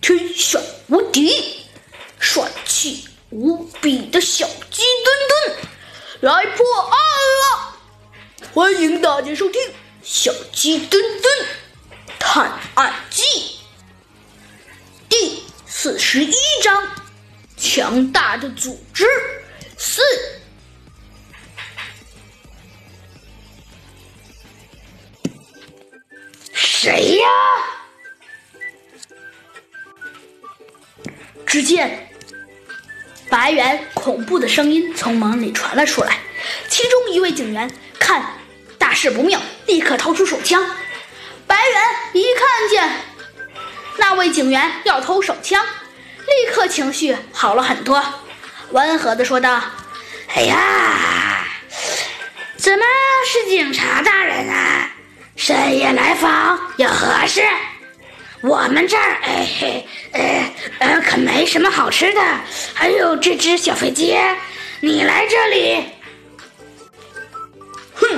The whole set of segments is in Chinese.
天下无敌、帅气无比的小鸡墩墩来破案了！欢迎大家收听《小鸡墩墩探案记》第四十一章：强大的组织四。谁呀？只见白猿恐怖的声音从门里传了出来，其中一位警员看大事不妙，立刻掏出手枪。白猿一看见那位警员要偷手枪，立刻情绪好了很多，温和的说道：“哎呀，怎么是警察大人啊？深夜来访有何事？我们这儿，哎嘿，呃呃，可没什么好吃的，还有这只小飞机。你来这里，哼，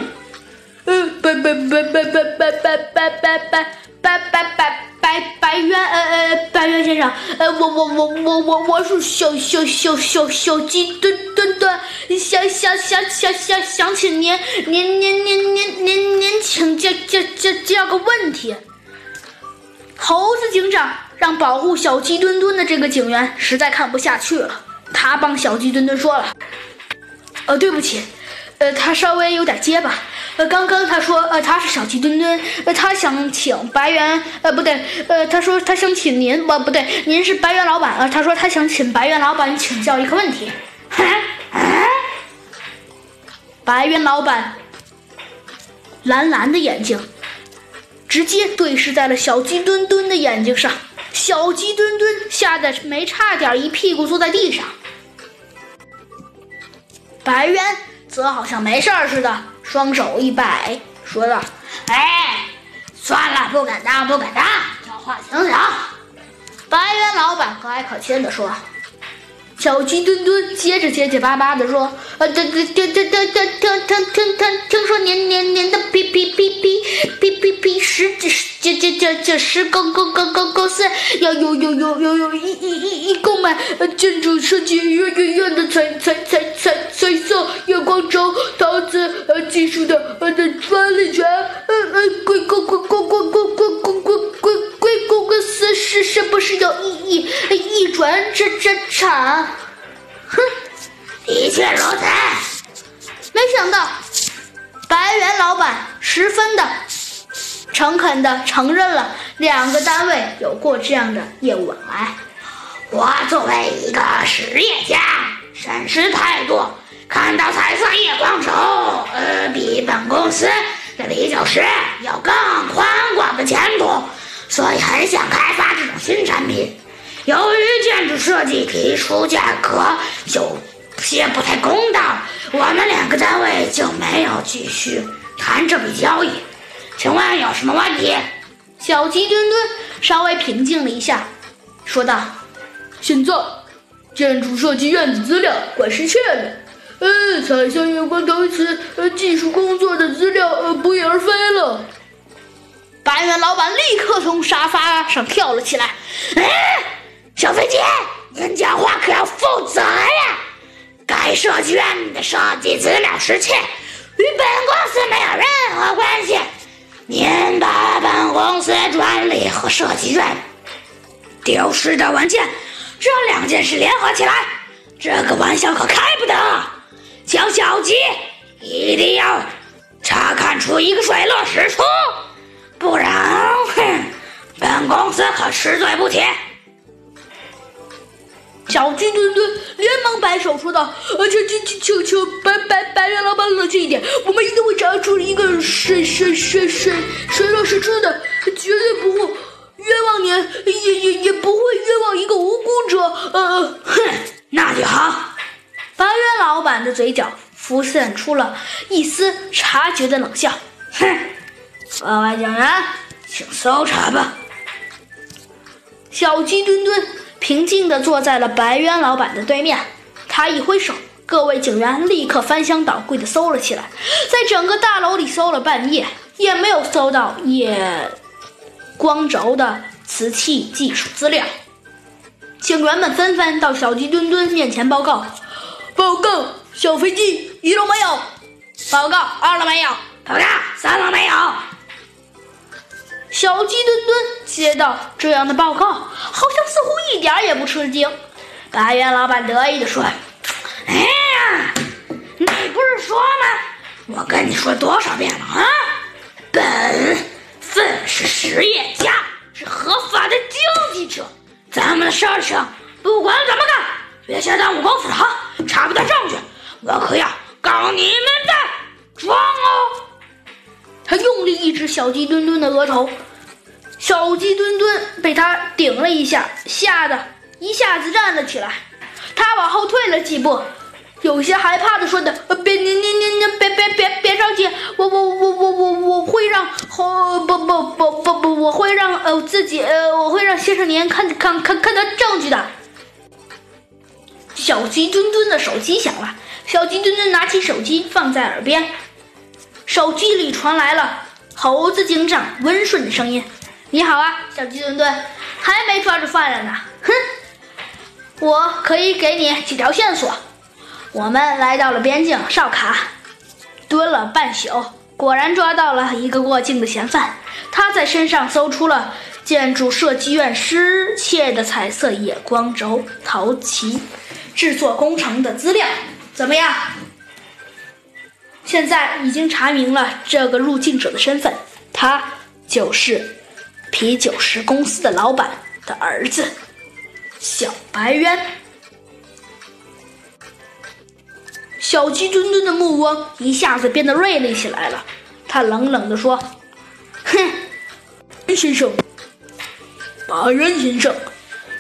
呃，白白白白白白白白白白白白白白白猿，呃呃，白猿先生，呃，我我我我我我是小小小小小鸡墩墩墩，想想想想想想请您您您您您您您请教教教教个问题。猴子警长让保护小鸡墩墩的这个警员实在看不下去了，他帮小鸡墩墩说了：“呃，对不起，呃，他稍微有点结巴。呃，刚刚他说，呃，他是小鸡墩墩，呃，他想请白猿，呃，不对，呃，他说他想请您，不，不对，您是白猿老板，呃，他说他想请白猿老板请教一个问题。白猿老板蓝蓝的眼睛。”直接对视在了小鸡墩墩的眼睛上，小鸡墩墩吓得没差点一屁股坐在地上。白渊则好像没事儿似的，双手一摆，说道：“哎，算了，不敢当，不敢当，叫话行行。”白渊老板和蔼可亲地说。小鸡墩墩接着结结巴巴地说：“啊，听听听听听听听听，听说您您您的批批批批批批批十几十加加加十高高高高高三，要要要要要要一一一一购买建筑设计院院院的彩彩彩彩彩色月光绸桃子呃技术的。”一转这这产？哼，的确如此。没想到，白猿老板十分的诚恳的承认了两个单位有过这样的业务往来。我作为一个实业家，审时态度，看到彩色夜光轴，呃，比本公司的李教师有更宽广的前途，所以很想开发这种新产品。由于建筑设计提出价格有些不太公道，我们两个单位就没有继续谈这笔交易。请问有什么问题？小鸡墩墩稍微平静了一下，说道：“现在建筑设计院子资料管失窃了，呃，彩色月光陶瓷呃技术工作的资料呃不翼而飞了。”白猿老板立刻从沙发上跳了起来，哎！小飞机，您讲话可要负责呀！该设计院的设计资料失窃，与本公司没有任何关系。您把本公司专利和设计院丢失的文件这两件事联合起来，这个玩笑可开不得。小小吉一定要查看出一个水落石出，不然，哼，本公司可吃罪不起。小鸡墩墩连忙摆手说道：“呃，求求求求求白白白猿老板冷静一点，我们一定会查出一个水水水水水落石出的，绝对不会冤枉您，也也也不会冤枉一个无辜者。”呃，哼，那就好。白猿老板的嘴角浮现出了一丝察觉的冷笑：“哼，各位警员，请搜查吧。”小鸡墩墩。平静地坐在了白渊老板的对面，他一挥手，各位警员立刻翻箱倒柜地搜了起来，在整个大楼里搜了半夜，也没有搜到夜光轴的瓷器技术资料。警员们纷纷到小鸡墩墩面前报告：“报告，小飞机一楼没有。”报告，二楼没有。报告，三楼没有。小鸡墩墩接到这样的报告，好像似乎一点也不吃惊。白猿老板得意地说：“哎呀，你不是说吗？我跟你说多少遍了啊？本分是实业家，是合法的经济者。咱们的事情不管怎么干，别想耽误功夫了哈！查不到证据，我可要告你们的状！”他用力一指小鸡墩墩的额头，小鸡墩墩被他顶了一下，吓得一下子站了起来。他往后退了几步，有些害怕的说的：“别，你你你你别别别别着急，我我我我我我会让哦不不不不不，我会让呃自己呃我会让先生您看看看看到证据的。”小鸡墩墩的手机响了，小鸡墩墩拿起手机放在耳边。手机里传来了猴子警长温顺的声音：“你好啊，小鸡墩墩，还没抓住犯人呢。哼，我可以给你几条线索。我们来到了边境哨卡，蹲了半宿，果然抓到了一个过境的嫌犯。他在身上搜出了建筑设计院失窃的彩色夜光轴陶器制作工程的资料。怎么样？”现在已经查明了这个入境者的身份，他就是啤酒石公司的老板的儿子小白渊。小鸡墩墩的目光一下子变得锐利起来了，他冷冷地说：“哼，先生，白渊先生，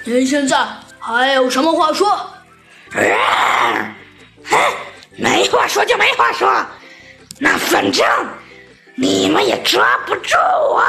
您现在还有什么话说？”啊！哼没话说就没话说，那反正你们也抓不住我。